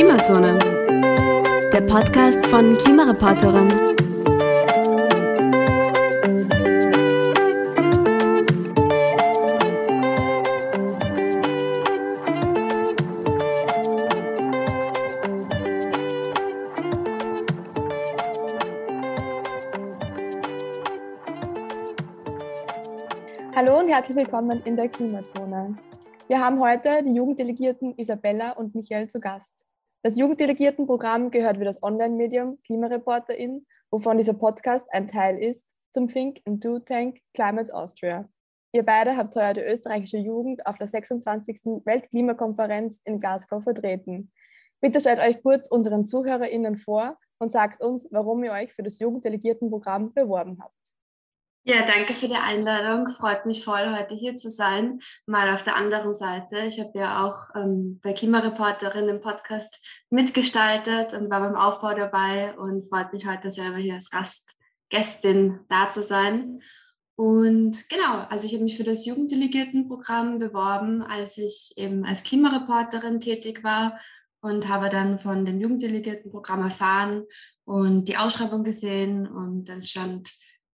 Klimazone, der Podcast von Klimareporterin. Hallo und herzlich willkommen in der Klimazone. Wir haben heute die Jugenddelegierten Isabella und Michael zu Gast. Das Jugenddelegiertenprogramm gehört wie das Online-Medium Klimareporterin, wovon dieser Podcast ein Teil ist, zum Think and Do Tank Climates Austria. Ihr beide habt heuer die österreichische Jugend auf der 26. Weltklimakonferenz in Glasgow vertreten. Bitte stellt euch kurz unseren ZuhörerInnen vor und sagt uns, warum ihr euch für das Jugenddelegiertenprogramm beworben habt. Ja, danke für die Einladung. Freut mich voll, heute hier zu sein. Mal auf der anderen Seite. Ich habe ja auch ähm, bei Klimareporterin im Podcast mitgestaltet und war beim Aufbau dabei und freut mich heute selber hier als Gast, Gästin da zu sein. Und genau, also ich habe mich für das Jugenddelegiertenprogramm beworben, als ich eben als Klimareporterin tätig war und habe dann von dem Jugenddelegiertenprogramm erfahren und die Ausschreibung gesehen und dann stand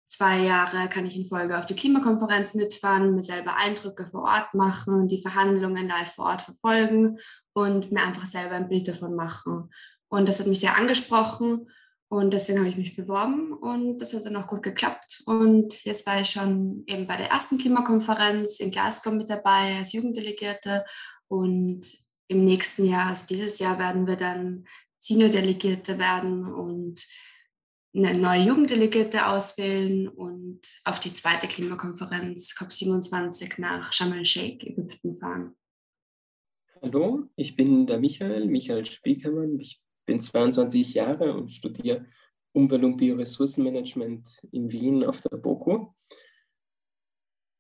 zwei Jahre kann ich in Folge auf die Klimakonferenz mitfahren, mir selber Eindrücke vor Ort machen, die Verhandlungen live vor Ort verfolgen und mir einfach selber ein Bild davon machen. Und das hat mich sehr angesprochen und deswegen habe ich mich beworben und das hat dann auch gut geklappt. Und jetzt war ich schon eben bei der ersten Klimakonferenz in Glasgow mit dabei als Jugenddelegierte und im nächsten Jahr, also dieses Jahr, werden wir dann Senior-Delegierte werden und eine neue Jugenddelegierte auswählen und auf die zweite Klimakonferenz COP27 nach Sharm el-Sheikh, Ägypten fahren. Hallo, ich bin der Michael, Michael Spiekermann. Ich bin 22 Jahre und studiere Umwelt- und Bioressourcenmanagement in Wien auf der BOKU.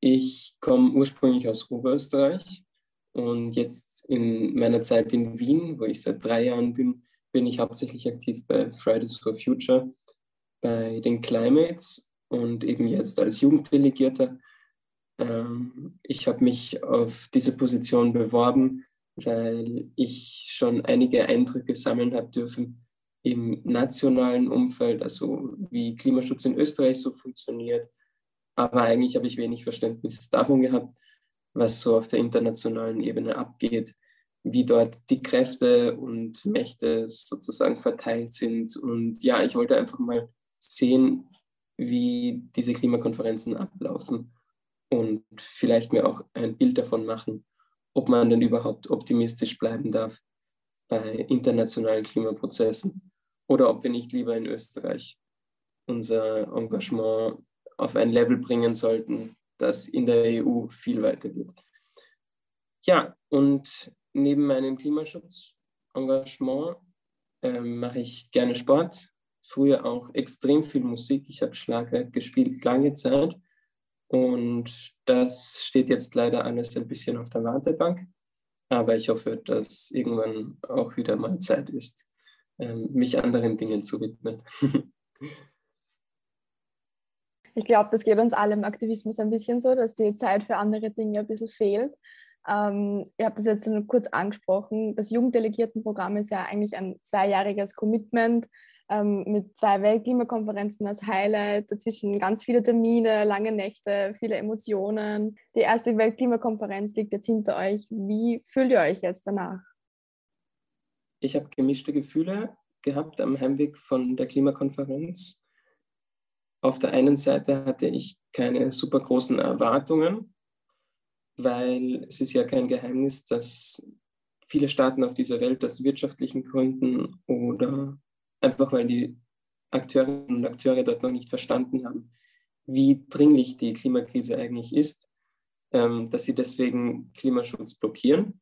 Ich komme ursprünglich aus Oberösterreich und jetzt in meiner Zeit in Wien, wo ich seit drei Jahren bin, bin ich hauptsächlich aktiv bei Fridays for Future bei den Climates und eben jetzt als Jugenddelegierter. Ähm, ich habe mich auf diese Position beworben, weil ich schon einige Eindrücke sammeln habe dürfen im nationalen Umfeld, also wie Klimaschutz in Österreich so funktioniert. Aber eigentlich habe ich wenig Verständnis davon gehabt, was so auf der internationalen Ebene abgeht, wie dort die Kräfte und Mächte sozusagen verteilt sind. Und ja, ich wollte einfach mal sehen, wie diese Klimakonferenzen ablaufen und vielleicht mir auch ein Bild davon machen, ob man denn überhaupt optimistisch bleiben darf bei internationalen Klimaprozessen oder ob wir nicht lieber in Österreich unser Engagement auf ein Level bringen sollten, das in der EU viel weiter geht. Ja, und neben meinem Klimaschutzengagement äh, mache ich gerne Sport, früher auch extrem viel Musik. Ich habe Schlager gespielt lange Zeit und das steht jetzt leider alles ein bisschen auf der Wartebank. Aber ich hoffe, dass irgendwann auch wieder mal Zeit ist, ähm, mich anderen Dingen zu widmen. Ich glaube, das geht uns alle im Aktivismus ein bisschen so, dass die Zeit für andere Dinge ein bisschen fehlt. Ähm, ihr habt das jetzt nur kurz angesprochen. Das Jugenddelegiertenprogramm ist ja eigentlich ein zweijähriges Commitment, ähm, mit zwei Weltklimakonferenzen als Highlight, dazwischen ganz viele Termine, lange Nächte, viele Emotionen. Die erste Weltklimakonferenz liegt jetzt hinter euch. Wie fühlt ihr euch jetzt danach? Ich habe gemischte Gefühle gehabt am Heimweg von der Klimakonferenz. Auf der einen Seite hatte ich keine super großen Erwartungen, weil es ist ja kein Geheimnis, dass viele Staaten auf dieser Welt aus wirtschaftlichen Gründen oder einfach weil die Akteurinnen und Akteure dort noch nicht verstanden haben, wie dringlich die Klimakrise eigentlich ist, ähm, dass sie deswegen Klimaschutz blockieren.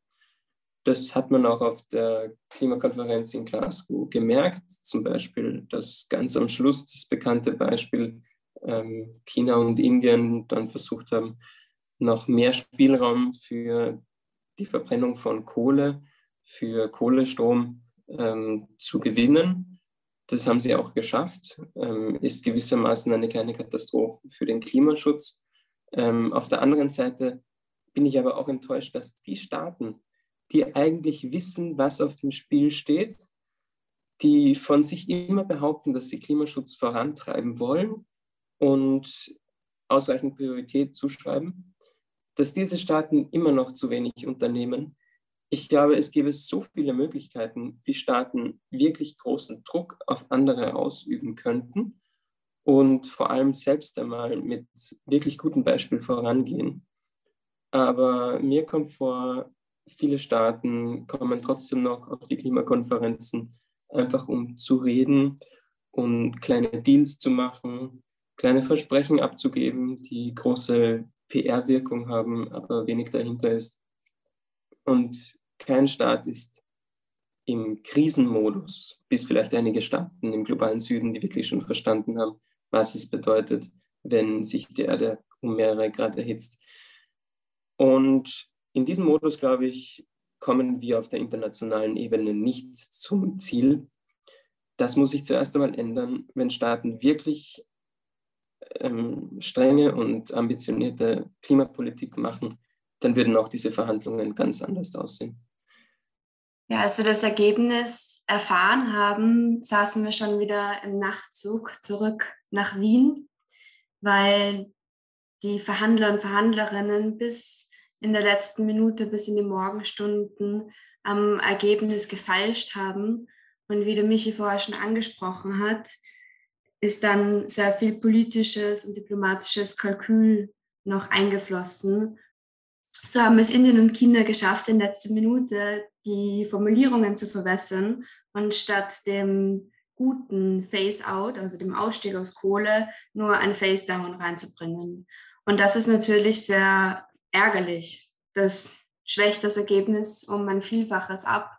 Das hat man auch auf der Klimakonferenz in Glasgow gemerkt. Zum Beispiel dass ganz am Schluss das bekannte Beispiel ähm, China und Indien dann versucht haben, noch mehr Spielraum für die Verbrennung von Kohle, für Kohlestrom ähm, zu gewinnen das haben sie auch geschafft. Ähm, ist gewissermaßen eine kleine Katastrophe für den Klimaschutz. Ähm, auf der anderen Seite bin ich aber auch enttäuscht, dass die Staaten, die eigentlich wissen, was auf dem Spiel steht, die von sich immer behaupten, dass sie Klimaschutz vorantreiben wollen und ausreichend Priorität zuschreiben, dass diese Staaten immer noch zu wenig unternehmen. Ich glaube, es gäbe so viele Möglichkeiten, wie Staaten wirklich großen Druck auf andere ausüben könnten und vor allem selbst einmal mit wirklich gutem Beispiel vorangehen. Aber mir kommt vor, viele Staaten kommen trotzdem noch auf die Klimakonferenzen, einfach um zu reden und kleine Deals zu machen, kleine Versprechen abzugeben, die große PR-Wirkung haben, aber wenig dahinter ist. Und kein Staat ist im Krisenmodus, bis vielleicht einige Staaten im globalen Süden, die wirklich schon verstanden haben, was es bedeutet, wenn sich die Erde um mehrere Grad erhitzt. Und in diesem Modus, glaube ich, kommen wir auf der internationalen Ebene nicht zum Ziel. Das muss sich zuerst einmal ändern, wenn Staaten wirklich ähm, strenge und ambitionierte Klimapolitik machen, dann würden auch diese Verhandlungen ganz anders aussehen. Ja, als wir das Ergebnis erfahren haben, saßen wir schon wieder im Nachtzug zurück nach Wien, weil die Verhandler und Verhandlerinnen bis in der letzten Minute, bis in die Morgenstunden am Ergebnis gefeilscht haben. Und wie der Michi vorher schon angesprochen hat, ist dann sehr viel politisches und diplomatisches Kalkül noch eingeflossen. So haben es Indien und China geschafft, in letzter Minute die Formulierungen zu verwässern und statt dem guten Face-out, also dem Ausstieg aus Kohle, nur ein Face-down reinzubringen. Und das ist natürlich sehr ärgerlich. Das schwächt das Ergebnis um ein Vielfaches ab.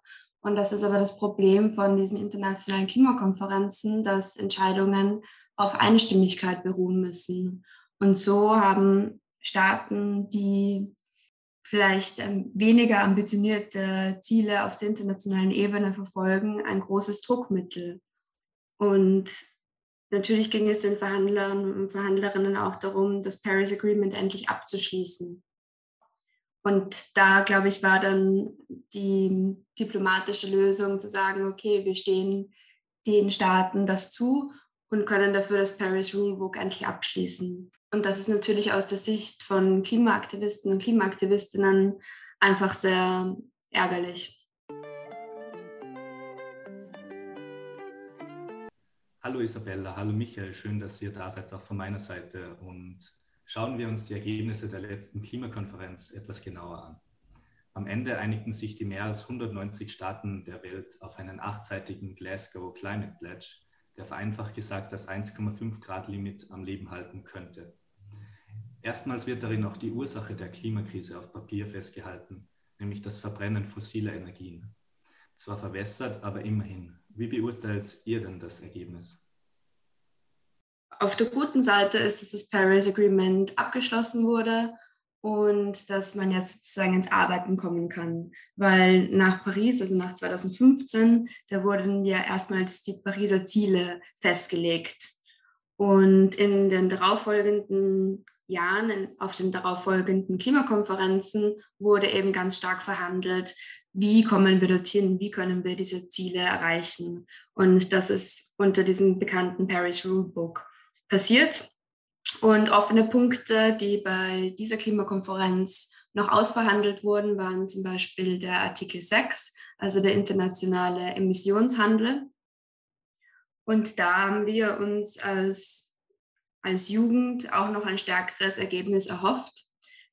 Und das ist aber das Problem von diesen internationalen Klimakonferenzen, dass Entscheidungen auf Einstimmigkeit beruhen müssen. Und so haben Staaten, die vielleicht ähm, weniger ambitionierte Ziele auf der internationalen Ebene verfolgen, ein großes Druckmittel. Und natürlich ging es den Verhandlern und Verhandlerinnen auch darum, das Paris Agreement endlich abzuschließen. Und da, glaube ich, war dann die diplomatische Lösung zu sagen, okay, wir stehen den Staaten das zu und können dafür das Paris Rulebook endlich abschließen. Und das ist natürlich aus der Sicht von Klimaaktivisten und Klimaaktivistinnen einfach sehr ärgerlich. Hallo Isabella, hallo Michael, schön, dass ihr da seid, auch von meiner Seite. Und schauen wir uns die Ergebnisse der letzten Klimakonferenz etwas genauer an. Am Ende einigten sich die mehr als 190 Staaten der Welt auf einen achtseitigen Glasgow Climate Pledge, vereinfacht gesagt das 1,5 Grad Limit am Leben halten könnte. Erstmals wird darin auch die Ursache der Klimakrise auf Papier festgehalten, nämlich das Verbrennen fossiler Energien. Zwar verwässert, aber immerhin. Wie beurteilt ihr denn das Ergebnis? Auf der guten Seite ist, dass das Paris Agreement abgeschlossen wurde und dass man jetzt sozusagen ins Arbeiten kommen kann. Weil nach Paris, also nach 2015, da wurden ja erstmals die Pariser Ziele festgelegt. Und in den darauffolgenden Jahren, auf den darauffolgenden Klimakonferenzen, wurde eben ganz stark verhandelt, wie kommen wir dorthin, wie können wir diese Ziele erreichen. Und das ist unter diesem bekannten Paris Rulebook passiert. Und offene Punkte, die bei dieser Klimakonferenz noch ausverhandelt wurden, waren zum Beispiel der Artikel 6, also der internationale Emissionshandel. Und da haben wir uns als, als Jugend auch noch ein stärkeres Ergebnis erhofft,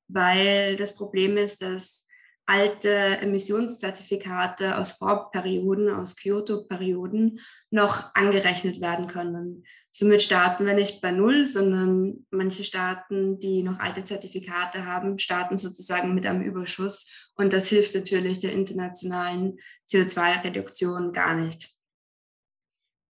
weil das Problem ist, dass alte Emissionszertifikate aus Vorperioden, aus Kyoto-Perioden noch angerechnet werden können. Somit starten wir nicht bei Null, sondern manche Staaten, die noch alte Zertifikate haben, starten sozusagen mit einem Überschuss. Und das hilft natürlich der internationalen CO2-Reduktion gar nicht.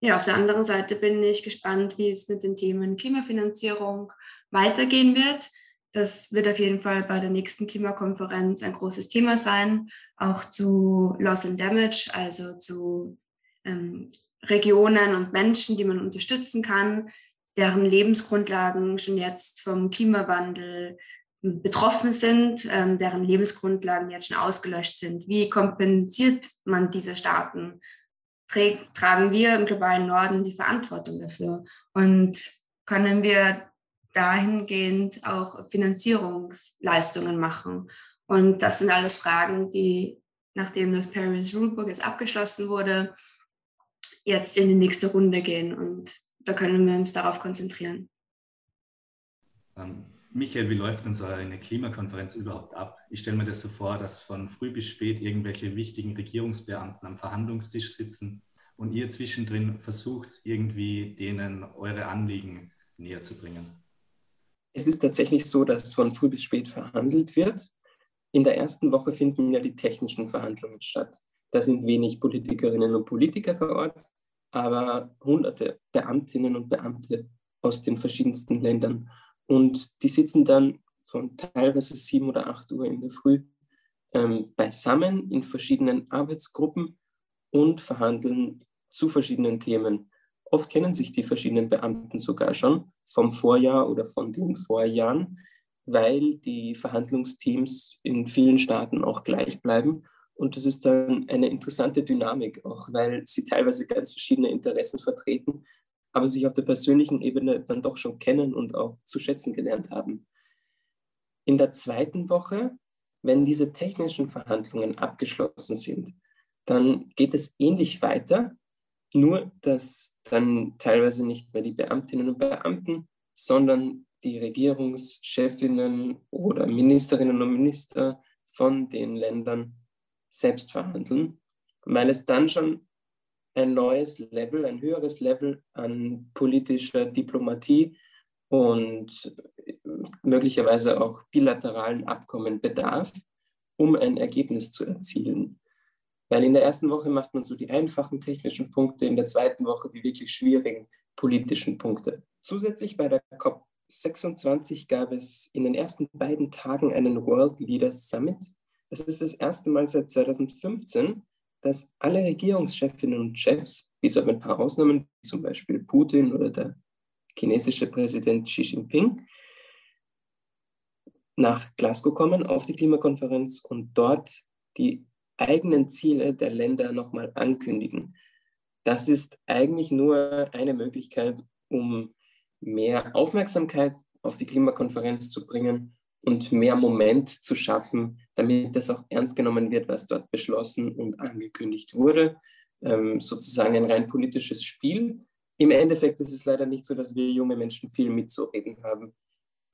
Ja, auf der anderen Seite bin ich gespannt, wie es mit den Themen Klimafinanzierung weitergehen wird. Das wird auf jeden Fall bei der nächsten Klimakonferenz ein großes Thema sein, auch zu Loss and Damage, also zu ähm, Regionen und Menschen, die man unterstützen kann, deren Lebensgrundlagen schon jetzt vom Klimawandel betroffen sind, ähm, deren Lebensgrundlagen jetzt schon ausgelöscht sind. Wie kompensiert man diese Staaten? tragen wir im globalen Norden die Verantwortung dafür? Und können wir dahingehend auch Finanzierungsleistungen machen? Und das sind alles Fragen, die, nachdem das Paris Rulebook jetzt abgeschlossen wurde, jetzt in die nächste Runde gehen. Und da können wir uns darauf konzentrieren. Ähm, Michael, wie läuft denn so eine Klimakonferenz überhaupt ab? Ich stelle mir das so vor, dass von früh bis spät irgendwelche wichtigen Regierungsbeamten am Verhandlungstisch sitzen und ihr zwischendrin versucht, irgendwie denen eure Anliegen näher zu bringen. Es ist tatsächlich so, dass von früh bis spät verhandelt wird. In der ersten Woche finden ja die technischen Verhandlungen statt. Da sind wenig Politikerinnen und Politiker vor Ort, aber hunderte Beamtinnen und Beamte aus den verschiedensten Ländern. Und die sitzen dann von teilweise sieben oder acht Uhr in der Früh ähm, beisammen in verschiedenen Arbeitsgruppen und verhandeln zu verschiedenen Themen. Oft kennen sich die verschiedenen Beamten sogar schon vom Vorjahr oder von den Vorjahren, weil die Verhandlungsteams in vielen Staaten auch gleich bleiben. Und das ist dann eine interessante Dynamik, auch weil sie teilweise ganz verschiedene Interessen vertreten aber sich auf der persönlichen Ebene dann doch schon kennen und auch zu schätzen gelernt haben. In der zweiten Woche, wenn diese technischen Verhandlungen abgeschlossen sind, dann geht es ähnlich weiter, nur dass dann teilweise nicht mehr die Beamtinnen und Beamten, sondern die Regierungschefinnen oder Ministerinnen und Minister von den Ländern selbst verhandeln, weil es dann schon ein neues Level, ein höheres Level an politischer Diplomatie und möglicherweise auch bilateralen Abkommen bedarf, um ein Ergebnis zu erzielen. Weil in der ersten Woche macht man so die einfachen technischen Punkte, in der zweiten Woche die wirklich schwierigen politischen Punkte. Zusätzlich bei der COP26 gab es in den ersten beiden Tagen einen World Leaders Summit. Das ist das erste Mal seit 2015, dass alle Regierungschefinnen und Chefs, bis auf ein paar Ausnahmen, wie zum Beispiel Putin oder der chinesische Präsident Xi Jinping, nach Glasgow kommen auf die Klimakonferenz und dort die eigenen Ziele der Länder nochmal ankündigen. Das ist eigentlich nur eine Möglichkeit, um mehr Aufmerksamkeit auf die Klimakonferenz zu bringen und mehr Moment zu schaffen, damit das auch ernst genommen wird, was dort beschlossen und angekündigt wurde. Ähm, sozusagen ein rein politisches Spiel. Im Endeffekt ist es leider nicht so, dass wir junge Menschen viel mitzureden haben.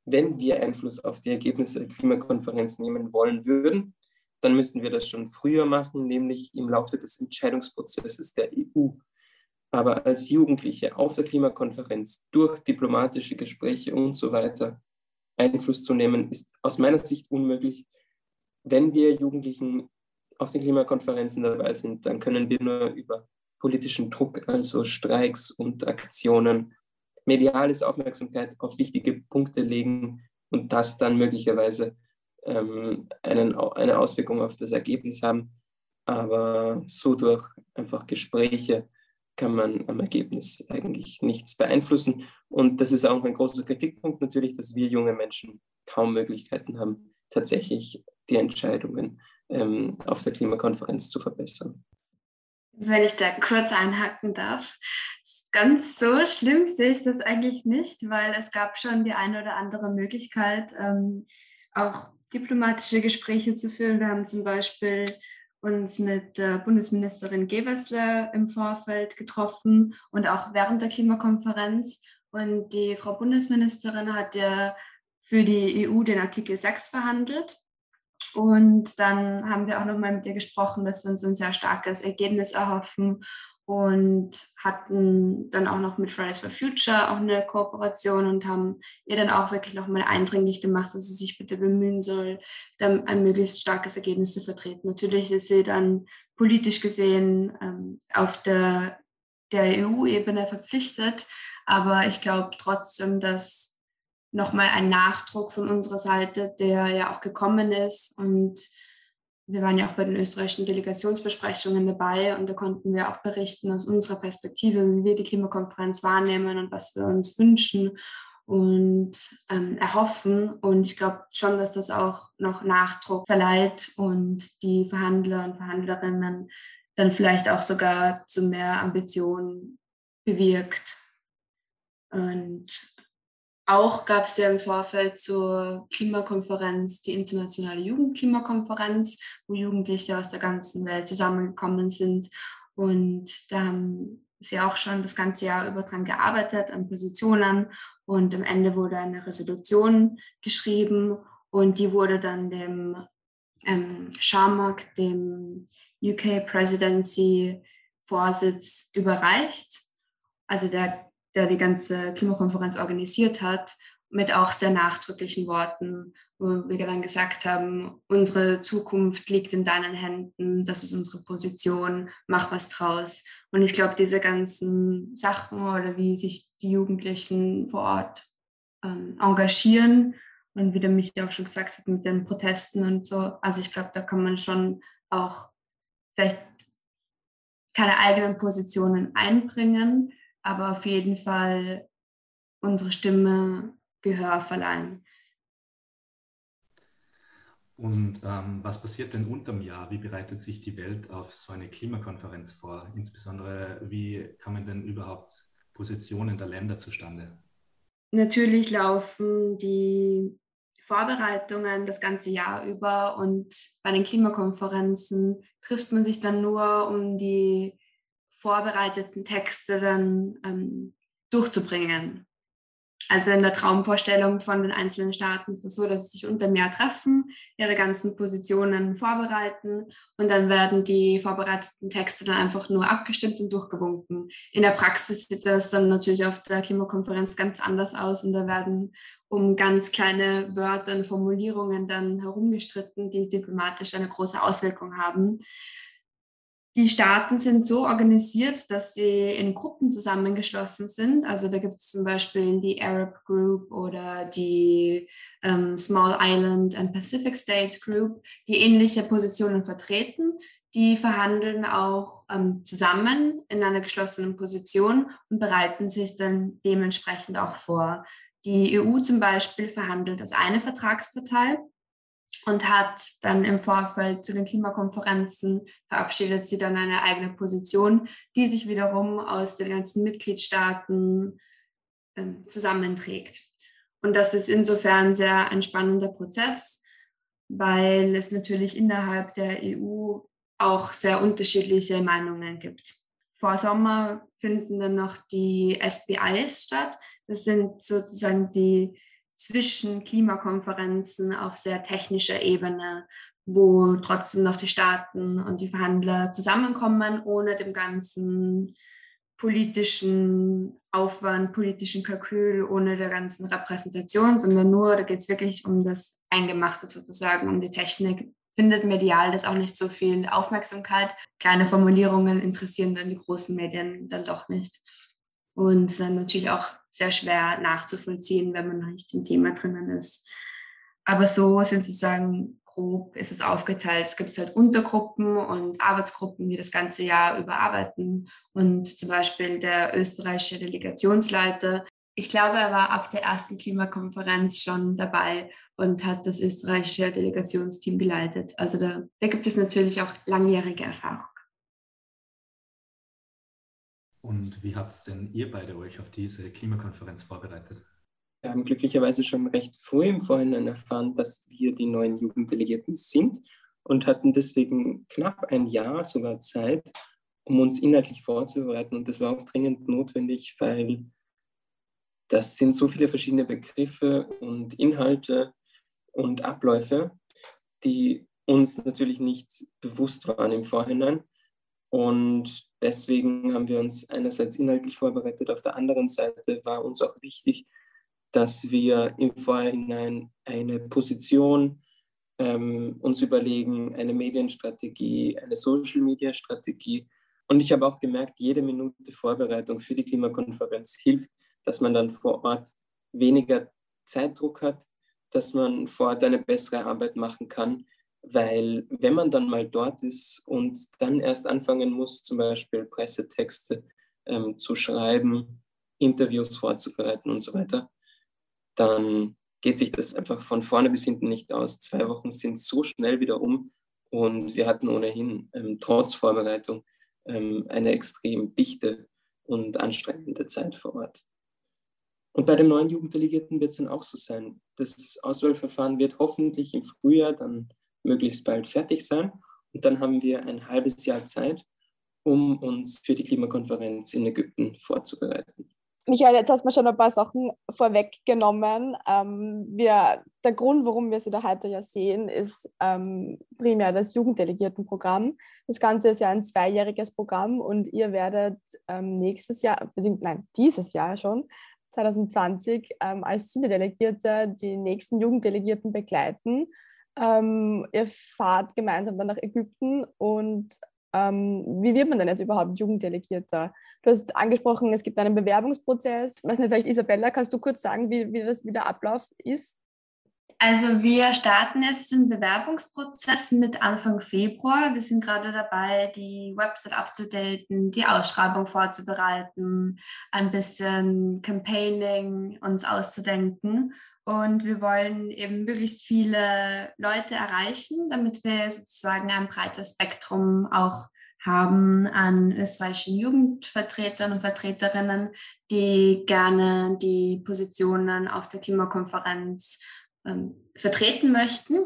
Wenn wir Einfluss auf die Ergebnisse der Klimakonferenz nehmen wollen würden, dann müssten wir das schon früher machen, nämlich im Laufe des Entscheidungsprozesses der EU. Aber als Jugendliche auf der Klimakonferenz durch diplomatische Gespräche und so weiter Einfluss zu nehmen, ist aus meiner Sicht unmöglich. Wenn wir Jugendlichen auf den Klimakonferenzen dabei sind, dann können wir nur über politischen Druck, also Streiks und Aktionen, mediales Aufmerksamkeit auf wichtige Punkte legen und das dann möglicherweise ähm, einen, eine Auswirkung auf das Ergebnis haben. Aber so durch einfach Gespräche kann man am Ergebnis eigentlich nichts beeinflussen. Und das ist auch ein großer Kritikpunkt natürlich, dass wir junge Menschen kaum Möglichkeiten haben, tatsächlich die Entscheidungen ähm, auf der Klimakonferenz zu verbessern. Wenn ich da kurz einhaken darf, ganz so schlimm sehe ich das eigentlich nicht, weil es gab schon die eine oder andere Möglichkeit, ähm, auch diplomatische Gespräche zu führen. Wir haben zum Beispiel uns mit der Bundesministerin Gewessler im Vorfeld getroffen und auch während der Klimakonferenz. Und die Frau Bundesministerin hat ja für die EU den Artikel 6 verhandelt. Und dann haben wir auch nochmal mit ihr gesprochen, dass wir uns ein sehr starkes Ergebnis erhoffen und hatten dann auch noch mit Fridays for Future auch eine Kooperation und haben ihr dann auch wirklich nochmal eindringlich gemacht, dass sie sich bitte bemühen soll, dann ein möglichst starkes Ergebnis zu vertreten. Natürlich ist sie dann politisch gesehen ähm, auf der, der EU-Ebene verpflichtet, aber ich glaube trotzdem, dass nochmal ein Nachdruck von unserer Seite, der ja auch gekommen ist und wir waren ja auch bei den österreichischen Delegationsbesprechungen dabei und da konnten wir auch berichten aus unserer Perspektive, wie wir die Klimakonferenz wahrnehmen und was wir uns wünschen. und ähm, erhoffen. Und ich glaube schon, dass das auch noch Nachdruck verleiht und die Verhandler und Verhandlerinnen dann vielleicht auch sogar zu mehr Ambitionen bewirkt. Und auch gab es ja im Vorfeld zur Klimakonferenz die internationale Jugendklimakonferenz, wo Jugendliche aus der ganzen Welt zusammengekommen sind. Und da haben sie auch schon das ganze Jahr über dran gearbeitet, an Positionen. Und am Ende wurde eine Resolution geschrieben und die wurde dann dem ähm, Sharmak, dem UK Presidency Vorsitz, überreicht. Also der der die ganze Klimakonferenz organisiert hat, mit auch sehr nachdrücklichen Worten, wo wir dann gesagt haben, unsere Zukunft liegt in deinen Händen, das ist unsere Position, mach was draus. Und ich glaube, diese ganzen Sachen oder wie sich die Jugendlichen vor Ort ähm, engagieren und wie der Michi auch schon gesagt hat, mit den Protesten und so, also ich glaube, da kann man schon auch vielleicht keine eigenen Positionen einbringen, aber auf jeden Fall unsere Stimme Gehör verleihen. Und ähm, was passiert denn unterm Jahr? Wie bereitet sich die Welt auf so eine Klimakonferenz vor? Insbesondere, wie kommen denn überhaupt Positionen der Länder zustande? Natürlich laufen die Vorbereitungen das ganze Jahr über und bei den Klimakonferenzen trifft man sich dann nur, um die vorbereiteten Texte dann ähm, durchzubringen. Also in der Traumvorstellung von den einzelnen Staaten ist es so, dass sie sich unter Meer treffen, ihre ganzen Positionen vorbereiten und dann werden die vorbereiteten Texte dann einfach nur abgestimmt und durchgewunken. In der Praxis sieht das dann natürlich auf der Klimakonferenz ganz anders aus und da werden um ganz kleine Wörter und Formulierungen dann herumgestritten, die diplomatisch eine große Auswirkung haben. Die Staaten sind so organisiert, dass sie in Gruppen zusammengeschlossen sind. Also da gibt es zum Beispiel die Arab Group oder die ähm, Small Island and Pacific States Group, die ähnliche Positionen vertreten. Die verhandeln auch ähm, zusammen in einer geschlossenen Position und bereiten sich dann dementsprechend auch vor. Die EU zum Beispiel verhandelt als eine Vertragspartei und hat dann im Vorfeld zu den Klimakonferenzen verabschiedet sie dann eine eigene Position, die sich wiederum aus den ganzen Mitgliedstaaten äh, zusammenträgt. Und das ist insofern sehr ein spannender Prozess, weil es natürlich innerhalb der EU auch sehr unterschiedliche Meinungen gibt. Vor Sommer finden dann noch die SBIs statt. Das sind sozusagen die zwischen Klimakonferenzen auf sehr technischer Ebene, wo trotzdem noch die Staaten und die Verhandler zusammenkommen, ohne dem ganzen politischen Aufwand, politischen Kalkül, ohne der ganzen Repräsentation, sondern nur, da geht es wirklich um das Eingemachte sozusagen, um die Technik. Findet medial das auch nicht so viel Aufmerksamkeit. Kleine Formulierungen interessieren dann die großen Medien dann doch nicht. Und dann natürlich auch sehr schwer nachzuvollziehen, wenn man nicht im Thema drinnen ist. Aber so sind sozusagen grob ist es aufgeteilt. Es gibt halt Untergruppen und Arbeitsgruppen, die das ganze Jahr überarbeiten. Und zum Beispiel der österreichische Delegationsleiter, ich glaube, er war ab der ersten Klimakonferenz schon dabei und hat das österreichische Delegationsteam geleitet. Also da, da gibt es natürlich auch langjährige Erfahrung. Und wie habt denn ihr beide euch auf diese Klimakonferenz vorbereitet? Wir haben glücklicherweise schon recht früh im Vorhinein erfahren, dass wir die neuen Jugenddelegierten sind und hatten deswegen knapp ein Jahr sogar Zeit, um uns inhaltlich vorzubereiten. Und das war auch dringend notwendig, weil das sind so viele verschiedene Begriffe und Inhalte und Abläufe, die uns natürlich nicht bewusst waren im Vorhinein. Und deswegen haben wir uns einerseits inhaltlich vorbereitet, auf der anderen Seite war uns auch wichtig, dass wir im Vorhinein eine Position ähm, uns überlegen, eine Medienstrategie, eine Social-Media-Strategie. Und ich habe auch gemerkt, jede Minute Vorbereitung für die Klimakonferenz hilft, dass man dann vor Ort weniger Zeitdruck hat, dass man vor Ort eine bessere Arbeit machen kann weil wenn man dann mal dort ist und dann erst anfangen muss, zum Beispiel Pressetexte ähm, zu schreiben, Interviews vorzubereiten und so weiter, dann geht sich das einfach von vorne bis hinten nicht aus. Zwei Wochen sind so schnell wieder um und wir hatten ohnehin ähm, trotz Vorbereitung ähm, eine extrem dichte und anstrengende Zeit vor Ort. Und bei dem neuen Jugenddelegierten wird es dann auch so sein. Das Auswahlverfahren wird hoffentlich im Frühjahr dann möglichst bald fertig sein. Und dann haben wir ein halbes Jahr Zeit, um uns für die Klimakonferenz in Ägypten vorzubereiten. Michael, jetzt hast du mir schon ein paar Sachen vorweggenommen. Ähm, wir, der Grund, warum wir Sie da heute ja sehen, ist ähm, primär das Jugenddelegiertenprogramm. Das Ganze ist ja ein zweijähriges Programm und ihr werdet ähm, nächstes Jahr, nein, dieses Jahr schon, 2020, ähm, als Senior-Delegierte die nächsten Jugenddelegierten begleiten. Ähm, ihr fahrt gemeinsam dann nach Ägypten und ähm, wie wird man denn jetzt überhaupt Jugenddelegierter? Du hast angesprochen, es gibt einen Bewerbungsprozess. weiß nicht, vielleicht Isabella, kannst du kurz sagen, wie, wie, das, wie der Ablauf ist? Also wir starten jetzt den Bewerbungsprozess mit Anfang Februar. Wir sind gerade dabei, die Website abzudaten, die Ausschreibung vorzubereiten, ein bisschen Campaigning uns auszudenken. Und wir wollen eben möglichst viele Leute erreichen, damit wir sozusagen ein breites Spektrum auch haben an österreichischen Jugendvertretern und Vertreterinnen, die gerne die Positionen auf der Klimakonferenz ähm, vertreten möchten.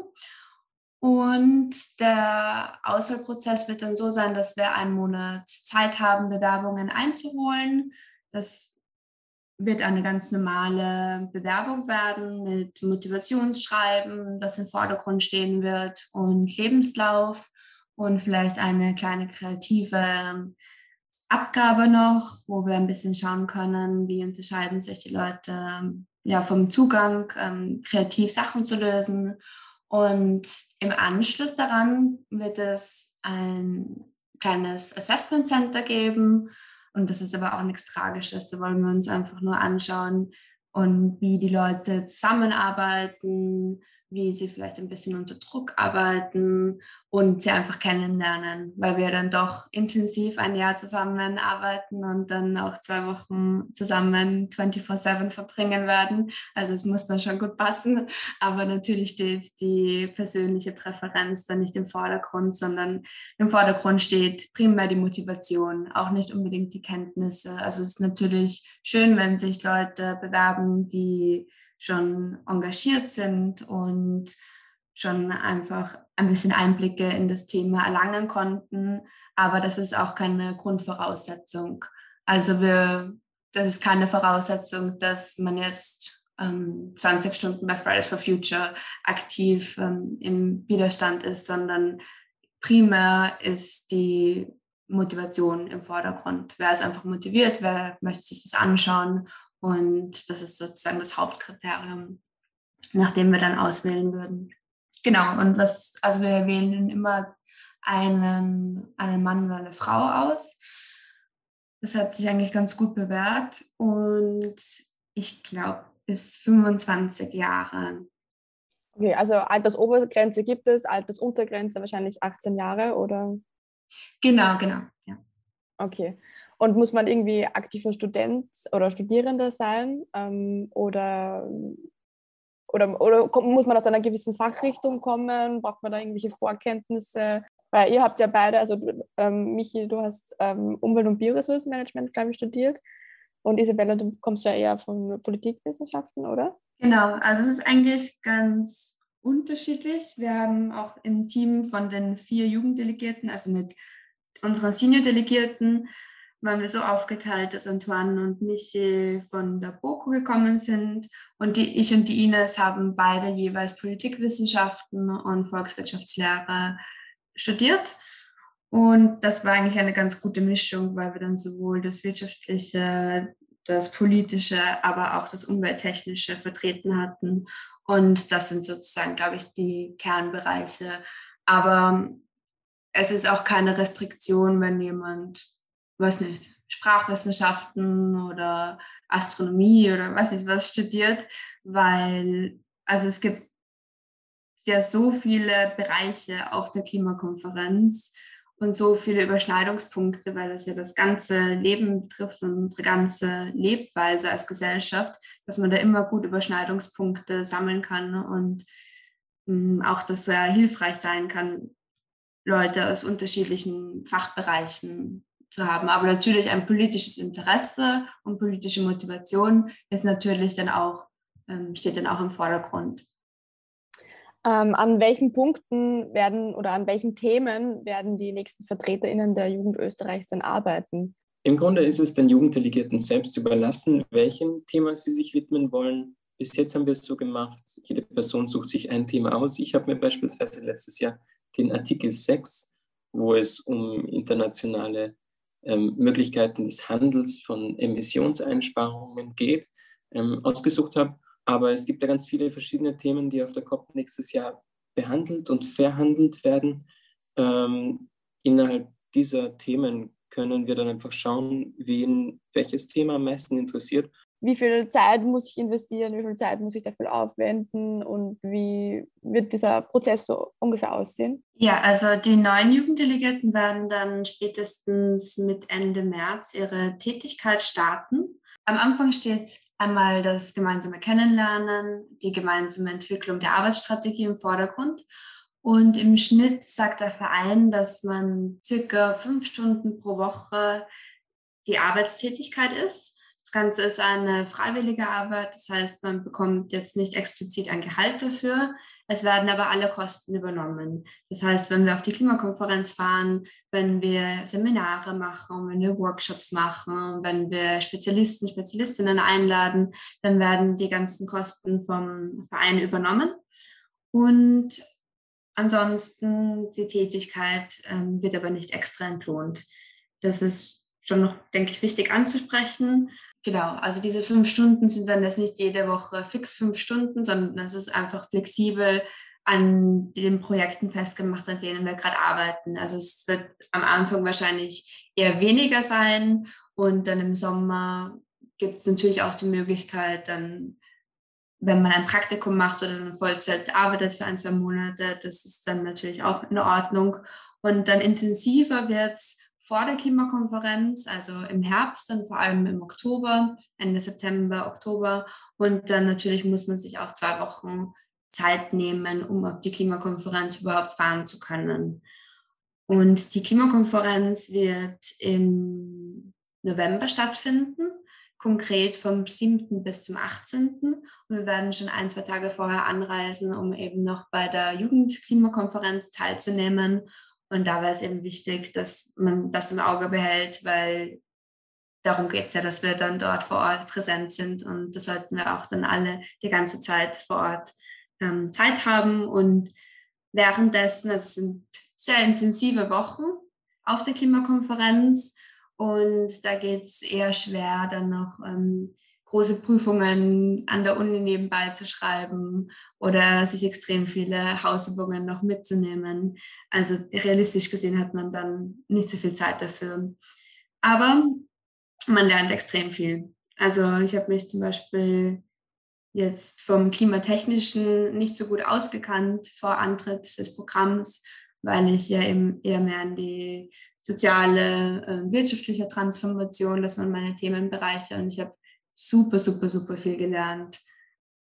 Und der Auswahlprozess wird dann so sein, dass wir einen Monat Zeit haben, Bewerbungen einzuholen. Das wird eine ganz normale Bewerbung werden mit Motivationsschreiben, das im Vordergrund stehen wird und Lebenslauf und vielleicht eine kleine kreative Abgabe noch, wo wir ein bisschen schauen können, wie unterscheiden sich die Leute ja, vom Zugang, ähm, kreativ Sachen zu lösen. Und im Anschluss daran wird es ein kleines Assessment Center geben, und das ist aber auch nichts Tragisches. Da wollen wir uns einfach nur anschauen und wie die Leute zusammenarbeiten, wie sie vielleicht ein bisschen unter Druck arbeiten und sie einfach kennenlernen, weil wir dann doch intensiv ein Jahr zusammenarbeiten und dann auch zwei Wochen zusammen 24-7 verbringen werden. Also es muss dann schon gut passen, aber natürlich steht die persönliche Präferenz dann nicht im Vordergrund, sondern im Vordergrund steht primär die Motivation, auch nicht unbedingt die Kenntnisse. Also es ist natürlich schön, wenn sich Leute bewerben, die schon engagiert sind und schon einfach ein bisschen Einblicke in das Thema erlangen konnten. Aber das ist auch keine Grundvoraussetzung. Also wir, das ist keine Voraussetzung, dass man jetzt ähm, 20 Stunden bei Fridays for Future aktiv ähm, im Widerstand ist, sondern primär ist die Motivation im Vordergrund. Wer ist einfach motiviert, wer möchte sich das anschauen und das ist sozusagen das Hauptkriterium, nach dem wir dann auswählen würden. Genau, und was, also wir wählen immer einen, einen Mann oder eine Frau aus. Das hat sich eigentlich ganz gut bewährt und ich glaube bis 25 Jahre. Okay, also Altersobergrenze gibt es, Altersuntergrenze wahrscheinlich 18 Jahre oder? Genau, genau, ja. Okay. Und muss man irgendwie aktiver Student oder Studierender sein? Ähm, oder, oder, oder muss man aus einer gewissen Fachrichtung kommen? Braucht man da irgendwelche Vorkenntnisse? Weil ihr habt ja beide, also ähm, Michi, du hast ähm, Umwelt- und Bioressourcenmanagement, glaube ich, studiert. Und Isabella, du kommst ja eher von Politikwissenschaften, oder? Genau, also es ist eigentlich ganz unterschiedlich. Wir haben auch im Team von den vier Jugenddelegierten, also mit unseren Senior-Delegierten, waren wir so aufgeteilt, dass Antoine und Michi von der BOKU gekommen sind und die, ich und die Ines haben beide jeweils Politikwissenschaften und Volkswirtschaftslehre studiert. Und das war eigentlich eine ganz gute Mischung, weil wir dann sowohl das Wirtschaftliche, das Politische, aber auch das Umwelttechnische vertreten hatten. Und das sind sozusagen, glaube ich, die Kernbereiche. Aber es ist auch keine Restriktion, wenn jemand weiß nicht, Sprachwissenschaften oder Astronomie oder weiß nicht was studiert, weil also es gibt ja so viele Bereiche auf der Klimakonferenz und so viele Überschneidungspunkte, weil das ja das ganze Leben betrifft und unsere ganze Lebweise als Gesellschaft, dass man da immer gut Überschneidungspunkte sammeln kann und mm, auch das sehr hilfreich sein kann, Leute aus unterschiedlichen Fachbereichen zu haben. Aber natürlich ein politisches Interesse und politische Motivation ist natürlich dann auch, ähm, steht dann auch im Vordergrund. Ähm, an welchen Punkten werden oder an welchen Themen werden die nächsten VertreterInnen der Jugend Österreichs denn arbeiten? Im Grunde ist es den Jugenddelegierten selbst überlassen, welchem Thema sie sich widmen wollen. Bis jetzt haben wir es so gemacht, jede Person sucht sich ein Thema aus. Ich habe mir beispielsweise letztes Jahr den Artikel 6, wo es um internationale ähm, Möglichkeiten des Handels von Emissionseinsparungen geht, ähm, ausgesucht habe. Aber es gibt ja ganz viele verschiedene Themen, die auf der COP nächstes Jahr behandelt und verhandelt werden. Ähm, innerhalb dieser Themen können wir dann einfach schauen, wen welches Thema am meisten interessiert wie viel Zeit muss ich investieren, wie viel Zeit muss ich dafür aufwenden und wie wird dieser Prozess so ungefähr aussehen? Ja, also die neuen Jugenddelegierten werden dann spätestens mit Ende März ihre Tätigkeit starten. Am Anfang steht einmal das gemeinsame Kennenlernen, die gemeinsame Entwicklung der Arbeitsstrategie im Vordergrund. Und im Schnitt sagt der Verein, dass man circa fünf Stunden pro Woche die Arbeitstätigkeit ist. Das Ganze ist eine freiwillige Arbeit, das heißt, man bekommt jetzt nicht explizit ein Gehalt dafür. Es werden aber alle Kosten übernommen. Das heißt, wenn wir auf die Klimakonferenz fahren, wenn wir Seminare machen, wenn wir Workshops machen, wenn wir Spezialisten, Spezialistinnen einladen, dann werden die ganzen Kosten vom Verein übernommen. Und ansonsten die Tätigkeit ähm, wird aber nicht extra entlohnt. Das ist schon noch, denke ich, wichtig anzusprechen. Genau, also diese fünf Stunden sind dann jetzt nicht jede Woche fix fünf Stunden, sondern es ist einfach flexibel an den Projekten festgemacht, an denen wir gerade arbeiten. Also es wird am Anfang wahrscheinlich eher weniger sein und dann im Sommer gibt es natürlich auch die Möglichkeit, dann, wenn man ein Praktikum macht oder eine Vollzeit arbeitet für ein, zwei Monate, das ist dann natürlich auch in Ordnung. Und dann intensiver wird es vor der Klimakonferenz, also im Herbst, dann vor allem im Oktober, Ende September, Oktober. Und dann natürlich muss man sich auch zwei Wochen Zeit nehmen, um auf die Klimakonferenz überhaupt fahren zu können. Und die Klimakonferenz wird im November stattfinden, konkret vom 7. bis zum 18. Und wir werden schon ein, zwei Tage vorher anreisen, um eben noch bei der Jugendklimakonferenz teilzunehmen und da war es eben wichtig, dass man das im Auge behält, weil darum geht es ja, dass wir dann dort vor Ort präsent sind und das sollten wir auch dann alle die ganze Zeit vor Ort ähm, Zeit haben. Und währenddessen, also es sind sehr intensive Wochen auf der Klimakonferenz und da geht es eher schwer, dann noch ähm, große Prüfungen an der Uni nebenbei zu schreiben oder sich extrem viele Hausübungen noch mitzunehmen. Also realistisch gesehen hat man dann nicht so viel Zeit dafür. Aber man lernt extrem viel. Also ich habe mich zum Beispiel jetzt vom Klimatechnischen nicht so gut ausgekannt vor Antritt des Programms, weil ich ja eben eher mehr in die soziale, äh, wirtschaftliche Transformation, das waren meine Themenbereiche und ich habe super, super, super viel gelernt.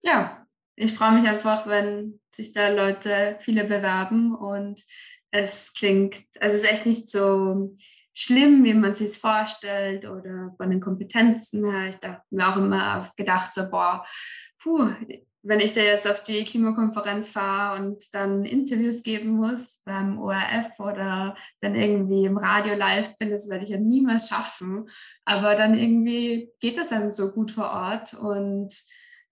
Ja, ich freue mich einfach, wenn sich da Leute, viele bewerben und es klingt, also es ist echt nicht so schlimm, wie man sich es vorstellt oder von den Kompetenzen her. Ich habe mir auch immer gedacht, so, boah, puh, wenn ich da jetzt auf die Klimakonferenz fahre und dann Interviews geben muss beim ORF oder dann irgendwie im Radio live bin, das werde ich ja niemals schaffen. Aber dann irgendwie geht das dann so gut vor Ort und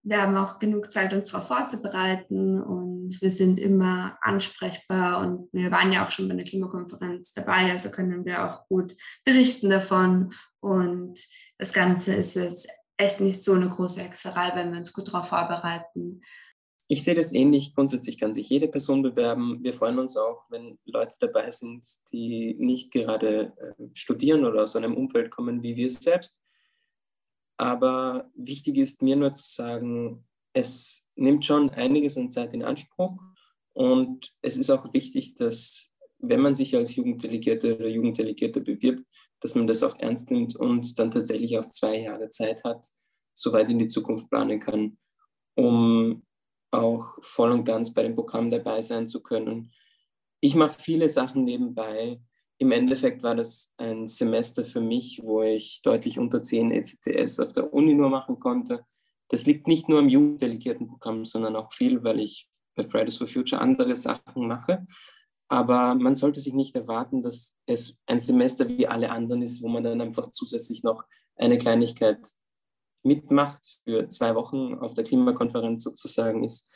wir haben auch genug Zeit, uns darauf vorzubereiten und wir sind immer ansprechbar und wir waren ja auch schon bei einer Klimakonferenz dabei, also können wir auch gut berichten davon und das Ganze ist jetzt echt nicht so eine große Hexerei, wenn wir uns gut darauf vorbereiten. Ich sehe das ähnlich. Grundsätzlich kann sich jede Person bewerben. Wir freuen uns auch, wenn Leute dabei sind, die nicht gerade äh, studieren oder aus einem Umfeld kommen wie wir selbst. Aber wichtig ist mir nur zu sagen, es nimmt schon einiges an Zeit in Anspruch und es ist auch wichtig, dass wenn man sich als Jugenddelegierte oder Jugenddelegierte bewirbt, dass man das auch ernst nimmt und dann tatsächlich auch zwei Jahre Zeit hat, so weit in die Zukunft planen kann, um auch voll und ganz bei dem Programm dabei sein zu können. Ich mache viele Sachen nebenbei. Im Endeffekt war das ein Semester für mich, wo ich deutlich unter 10 ECTS auf der Uni nur machen konnte. Das liegt nicht nur am Jugenddelegiertenprogramm, sondern auch viel, weil ich bei Fridays for Future andere Sachen mache. Aber man sollte sich nicht erwarten, dass es ein Semester wie alle anderen ist, wo man dann einfach zusätzlich noch eine Kleinigkeit mitmacht für zwei Wochen auf der Klimakonferenz sozusagen ist,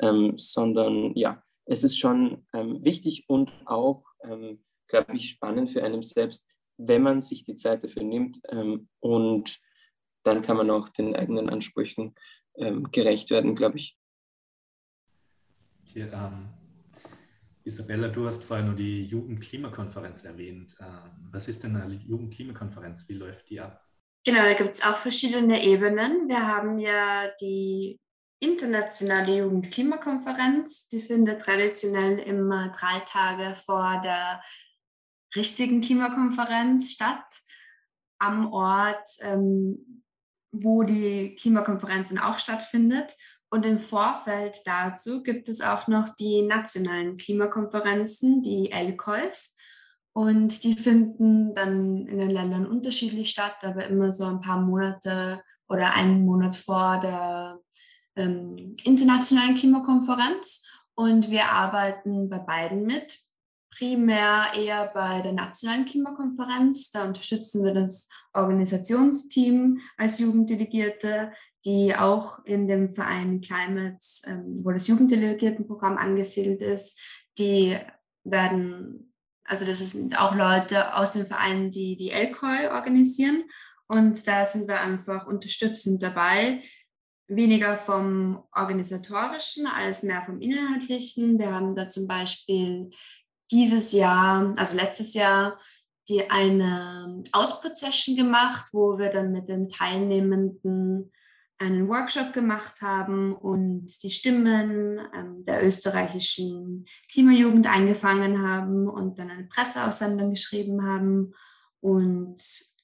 ähm, sondern ja, es ist schon ähm, wichtig und auch, ähm, glaube ich, spannend für einen selbst, wenn man sich die Zeit dafür nimmt ähm, und dann kann man auch den eigenen Ansprüchen ähm, gerecht werden, glaube ich. Hier, ähm, Isabella, du hast vorher nur die Jugendklimakonferenz erwähnt. Ähm, was ist denn eine Jugendklimakonferenz? Wie läuft die ab? Genau, da gibt es auch verschiedene Ebenen. Wir haben ja die internationale Jugendklimakonferenz. Die findet traditionell immer drei Tage vor der richtigen Klimakonferenz statt, am Ort, ähm, wo die Klimakonferenz auch stattfindet. Und im Vorfeld dazu gibt es auch noch die nationalen Klimakonferenzen, die LCOLs. Und die finden dann in den Ländern unterschiedlich statt, aber immer so ein paar Monate oder einen Monat vor der ähm, internationalen Klimakonferenz. Und wir arbeiten bei beiden mit. Primär eher bei der nationalen Klimakonferenz. Da unterstützen wir das Organisationsteam als Jugenddelegierte, die auch in dem Verein Climates, ähm, wo das Jugenddelegiertenprogramm angesiedelt ist, die werden, also das sind auch Leute aus dem Verein, die die LCOI organisieren. Und da sind wir einfach unterstützend dabei, weniger vom organisatorischen als mehr vom inhaltlichen. Wir haben da zum Beispiel dieses Jahr, also letztes Jahr, die eine Output-Session gemacht, wo wir dann mit den Teilnehmenden einen Workshop gemacht haben und die Stimmen ähm, der österreichischen Klimajugend eingefangen haben und dann eine Presseaussendung geschrieben haben und,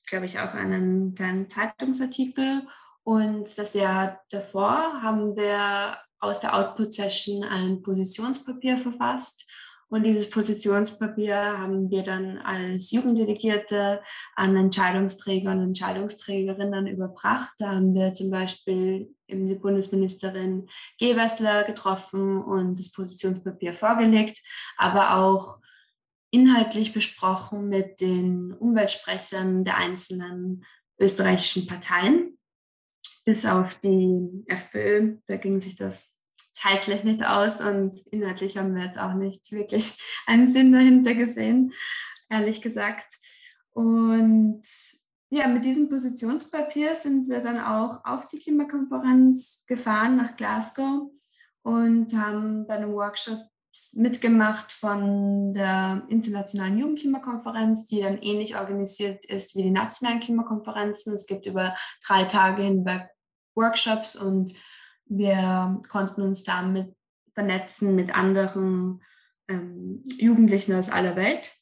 glaube ich, auch einen kleinen Zeitungsartikel. Und das Jahr davor haben wir aus der Output-Session ein Positionspapier verfasst und dieses Positionspapier haben wir dann als Jugenddelegierte an Entscheidungsträger und Entscheidungsträgerinnen überbracht. Da haben wir zum Beispiel eben die Bundesministerin Gewessler getroffen und das Positionspapier vorgelegt, aber auch inhaltlich besprochen mit den Umweltsprechern der einzelnen österreichischen Parteien, bis auf die FPÖ. Da ging sich das zeitlich nicht aus und inhaltlich haben wir jetzt auch nicht wirklich einen Sinn dahinter gesehen, ehrlich gesagt. Und ja, mit diesem Positionspapier sind wir dann auch auf die Klimakonferenz gefahren nach Glasgow und haben bei einem Workshop mitgemacht von der Internationalen Jugendklimakonferenz, die dann ähnlich organisiert ist wie die nationalen Klimakonferenzen. Es gibt über drei Tage hinweg Workshops und wir konnten uns damit vernetzen mit anderen ähm, Jugendlichen aus aller Welt.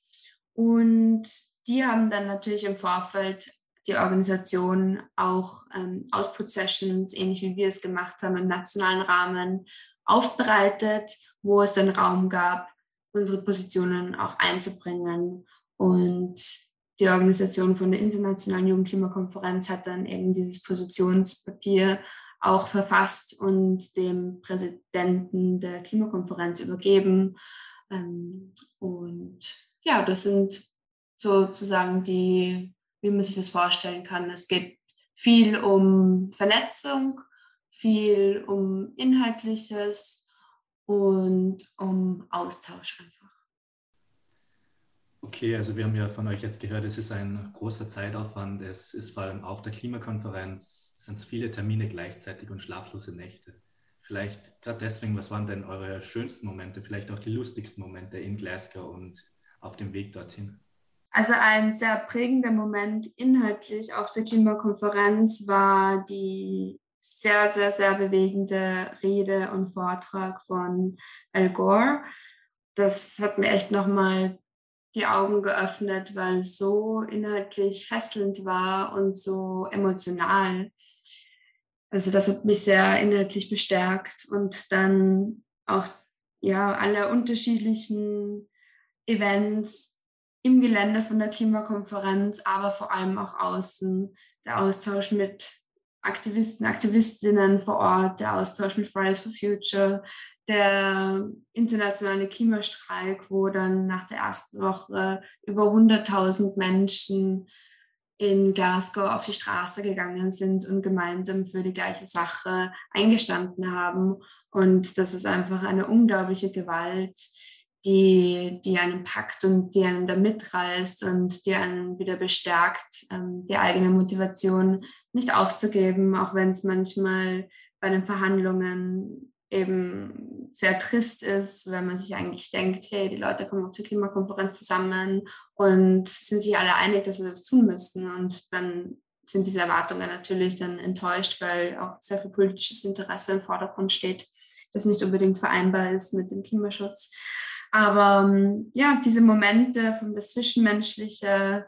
Und die haben dann natürlich im Vorfeld die Organisation auch ähm, Output-Sessions, ähnlich wie wir es gemacht haben, im nationalen Rahmen aufbereitet, wo es dann Raum gab, unsere Positionen auch einzubringen. Und die Organisation von der Internationalen Jugendklimakonferenz hat dann eben dieses Positionspapier auch verfasst und dem Präsidenten der Klimakonferenz übergeben. Ähm, und ja, das sind sozusagen die, wie man sich das vorstellen kann. Es geht viel um Vernetzung, viel um Inhaltliches und um Austausch einfach. Okay, also wir haben ja von euch jetzt gehört, es ist ein großer Zeitaufwand. Es ist vor allem auf der Klimakonferenz, es sind viele Termine gleichzeitig und schlaflose Nächte. Vielleicht gerade deswegen, was waren denn eure schönsten Momente, vielleicht auch die lustigsten Momente in Glasgow und auf dem Weg dorthin? Also ein sehr prägender Moment inhaltlich auf der Klimakonferenz war die sehr, sehr, sehr bewegende Rede und Vortrag von Al Gore. Das hat mir echt nochmal die Augen geöffnet, weil es so inhaltlich fesselnd war und so emotional. Also das hat mich sehr inhaltlich bestärkt und dann auch ja alle unterschiedlichen Events im Gelände von der Klimakonferenz, aber vor allem auch außen. Der Austausch mit Aktivisten, Aktivistinnen vor Ort, der Austausch mit Fridays for Future, der internationale Klimastreik, wo dann nach der ersten Woche über 100.000 Menschen in Glasgow auf die Straße gegangen sind und gemeinsam für die gleiche Sache eingestanden haben. Und das ist einfach eine unglaubliche Gewalt, die, die einen packt und die einen da mitreißt und die einen wieder bestärkt, ähm, die eigene Motivation nicht aufzugeben, auch wenn es manchmal bei den Verhandlungen eben sehr trist ist, wenn man sich eigentlich denkt, hey, die Leute kommen auf die Klimakonferenz zusammen und sind sich alle einig, dass wir das tun müssen. Und dann sind diese Erwartungen natürlich dann enttäuscht, weil auch sehr viel politisches Interesse im Vordergrund steht, das nicht unbedingt vereinbar ist mit dem Klimaschutz. Aber ja, diese Momente von das Zwischenmenschliche,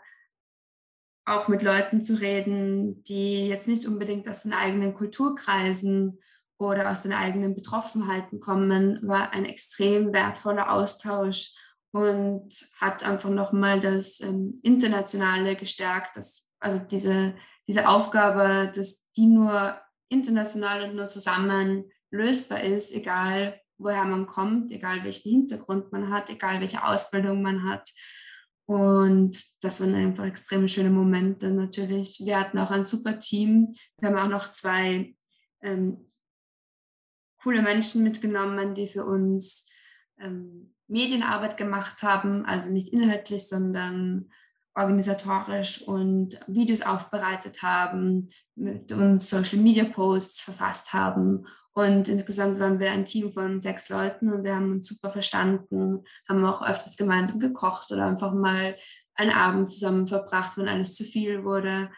auch mit Leuten zu reden, die jetzt nicht unbedingt aus den eigenen Kulturkreisen oder aus den eigenen Betroffenheiten kommen, war ein extrem wertvoller Austausch und hat einfach nochmal das ähm, Internationale gestärkt, dass, also diese, diese Aufgabe, dass die nur international und nur zusammen lösbar ist, egal woher man kommt, egal welchen Hintergrund man hat, egal welche Ausbildung man hat. Und das waren einfach extrem schöne Momente natürlich. Wir hatten auch ein super Team. Wir haben auch noch zwei ähm, coole Menschen mitgenommen, die für uns ähm, Medienarbeit gemacht haben, also nicht inhaltlich, sondern organisatorisch und Videos aufbereitet haben, mit uns Social Media Posts verfasst haben. Und insgesamt waren wir ein Team von sechs Leuten und wir haben uns super verstanden, haben auch öfters gemeinsam gekocht oder einfach mal einen Abend zusammen verbracht, wenn alles zu viel wurde.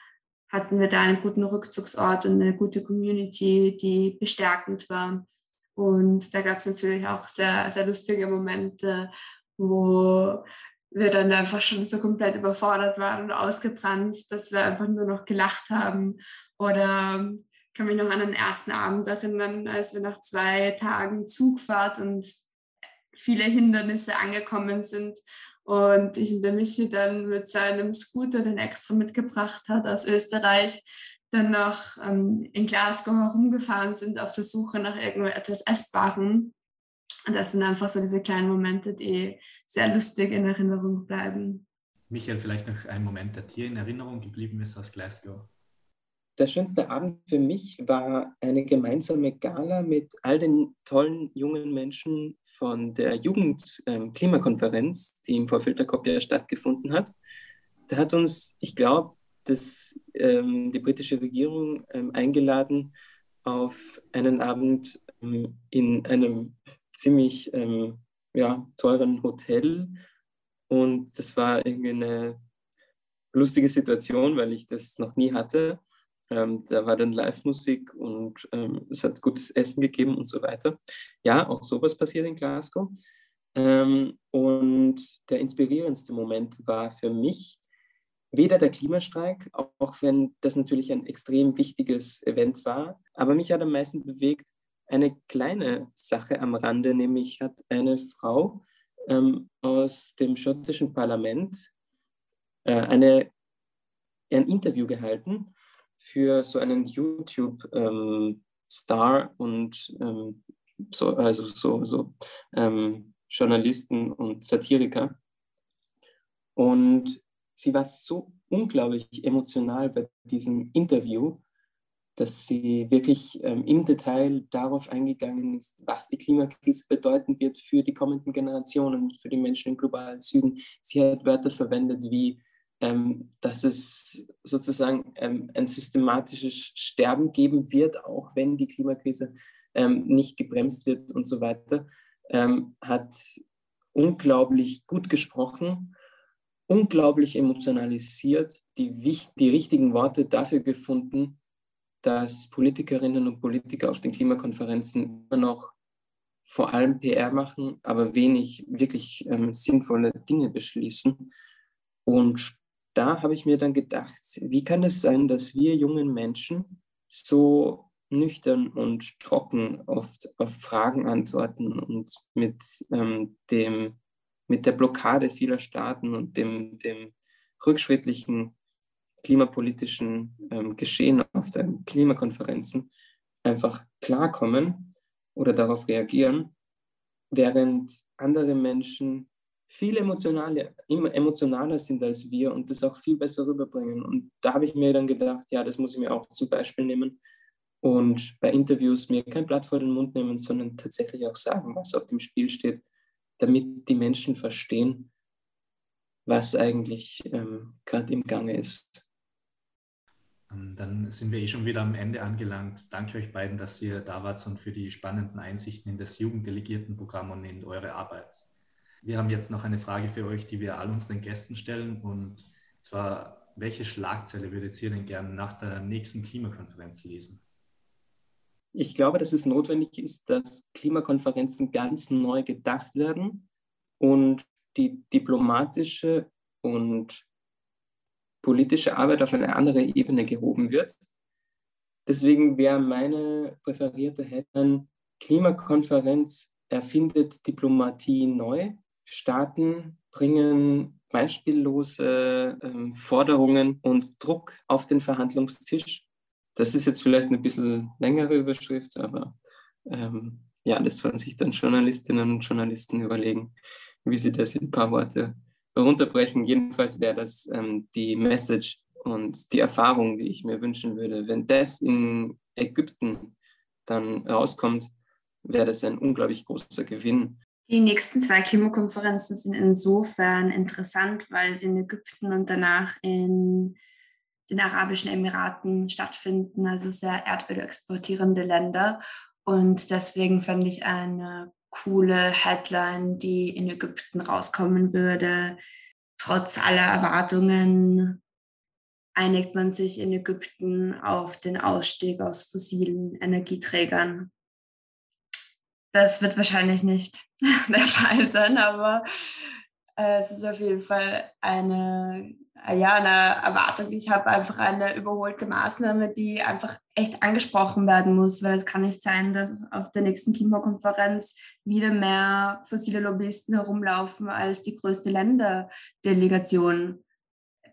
Hatten wir da einen guten Rückzugsort und eine gute Community, die bestärkend war. Und da gab es natürlich auch sehr, sehr lustige Momente, wo wir dann einfach schon so komplett überfordert waren und ausgebrannt, dass wir einfach nur noch gelacht haben. Oder ich kann mich noch an den ersten Abend erinnern, als wir nach zwei Tagen Zugfahrt und viele Hindernisse angekommen sind und ich und der Michi dann mit seinem Scooter, den extra mitgebracht hat aus Österreich, dann noch ähm, in Glasgow herumgefahren sind auf der Suche nach irgendetwas Essbarem. Und das sind einfach so diese kleinen Momente, die sehr lustig in Erinnerung bleiben. Michael, vielleicht noch ein Moment, der dir in Erinnerung geblieben ist aus Glasgow. Der schönste Abend für mich war eine gemeinsame Gala mit all den tollen jungen Menschen von der Jugend-Klimakonferenz, ähm, die im Vorfeld der Kopia stattgefunden hat. Da hat uns, ich glaube, ähm, die britische Regierung ähm, eingeladen auf einen Abend ähm, in einem ziemlich ähm, ja, teuren Hotel. Und das war irgendwie eine lustige Situation, weil ich das noch nie hatte. Ähm, da war dann Live-Musik und ähm, es hat gutes Essen gegeben und so weiter. Ja, auch sowas passiert in Glasgow. und der inspirierendste Moment war für mich weder der Klimastreik, auch wenn das natürlich ein extrem wichtiges Event war, aber mich hat am meisten bewegt eine kleine Sache am Rande, nämlich hat eine Frau ähm, aus dem schottischen Parlament äh, eine, ein Interview gehalten für so einen YouTube-Star ähm, und ähm, so, also so, so ähm, Journalisten und Satiriker. Und sie war so unglaublich emotional bei diesem Interview, dass sie wirklich ähm, im Detail darauf eingegangen ist, was die Klimakrise bedeuten wird für die kommenden Generationen, für die Menschen im globalen Süden. Sie hat Wörter verwendet wie, ähm, dass es sozusagen ähm, ein systematisches Sterben geben wird, auch wenn die Klimakrise ähm, nicht gebremst wird und so weiter, ähm, hat unglaublich gut gesprochen unglaublich emotionalisiert, die, die richtigen Worte dafür gefunden, dass Politikerinnen und Politiker auf den Klimakonferenzen immer noch vor allem PR machen, aber wenig wirklich ähm, sinnvolle Dinge beschließen. Und da habe ich mir dann gedacht, wie kann es sein, dass wir jungen Menschen so nüchtern und trocken oft auf Fragen antworten und mit, ähm, dem, mit der Blockade vieler Staaten und dem, dem rückschrittlichen klimapolitischen ähm, Geschehen auf den Klimakonferenzen einfach klarkommen oder darauf reagieren, während andere Menschen viel emotionaler, immer emotionaler sind als wir und das auch viel besser rüberbringen. Und da habe ich mir dann gedacht, ja, das muss ich mir auch zum Beispiel nehmen und bei Interviews mir kein Blatt vor den Mund nehmen, sondern tatsächlich auch sagen, was auf dem Spiel steht, damit die Menschen verstehen, was eigentlich ähm, gerade im Gange ist. Ähm, dann sind wir eh schon wieder am Ende angelangt. Danke euch beiden, dass ihr da wart und für die spannenden Einsichten in das Jugenddelegiertenprogramm und in eure Arbeit. Wir haben jetzt noch eine Frage für euch, die wir all unseren Gästen stellen. Und zwar, welche Schlagzeile würdet ihr denn gerne nach der nächsten Klimakonferenz lesen? Ich glaube, dass es notwendig ist, dass Klimakonferenzen ganz neu gedacht werden und die diplomatische und politische Arbeit auf eine andere Ebene gehoben wird. Deswegen wäre meine präferierte Headline Klimakonferenz erfindet Diplomatie neu. Staaten bringen beispiellose ähm, Forderungen und Druck auf den Verhandlungstisch. Das ist jetzt vielleicht eine bisschen längere Überschrift, aber ähm, ja, das sollen sich dann Journalistinnen und Journalisten überlegen, wie sie das in ein paar Worte runterbrechen. Jedenfalls wäre das ähm, die Message und die Erfahrung, die ich mir wünschen würde. Wenn das in Ägypten dann rauskommt, wäre das ein unglaublich großer Gewinn. Die nächsten zwei Klimakonferenzen sind insofern interessant, weil sie in Ägypten und danach in den Arabischen Emiraten stattfinden, also sehr Erdöl exportierende Länder. Und deswegen fände ich eine coole Headline, die in Ägypten rauskommen würde. Trotz aller Erwartungen einigt man sich in Ägypten auf den Ausstieg aus fossilen Energieträgern. Das wird wahrscheinlich nicht der Fall sein, aber äh, es ist auf jeden Fall eine ja, eine Erwartung, die ich habe, einfach eine überholte Maßnahme, die einfach echt angesprochen werden muss, weil es kann nicht sein, dass auf der nächsten Klimakonferenz wieder mehr fossile Lobbyisten herumlaufen als die größte Länderdelegation.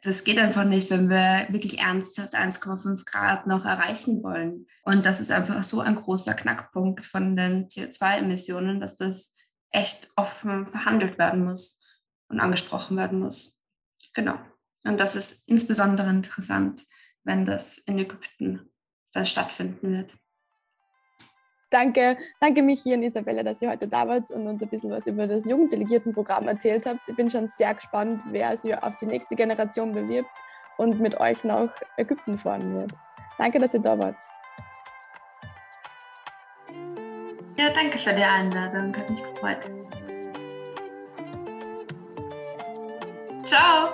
Das geht einfach nicht, wenn wir wirklich ernsthaft 1,5 Grad noch erreichen wollen. Und das ist einfach so ein großer Knackpunkt von den CO2-Emissionen, dass das echt offen verhandelt werden muss und angesprochen werden muss. Genau. Und das ist insbesondere interessant, wenn das in Ägypten dann stattfinden wird. Danke, danke Michi und Isabella, dass ihr heute da wart und uns ein bisschen was über das Jugenddelegiertenprogramm erzählt habt. Ich bin schon sehr gespannt, wer sich auf die nächste Generation bewirbt und mit euch nach Ägypten fahren wird. Danke, dass ihr da wart. Ja, danke für die Einladung. Hat mich gefreut. Ciao.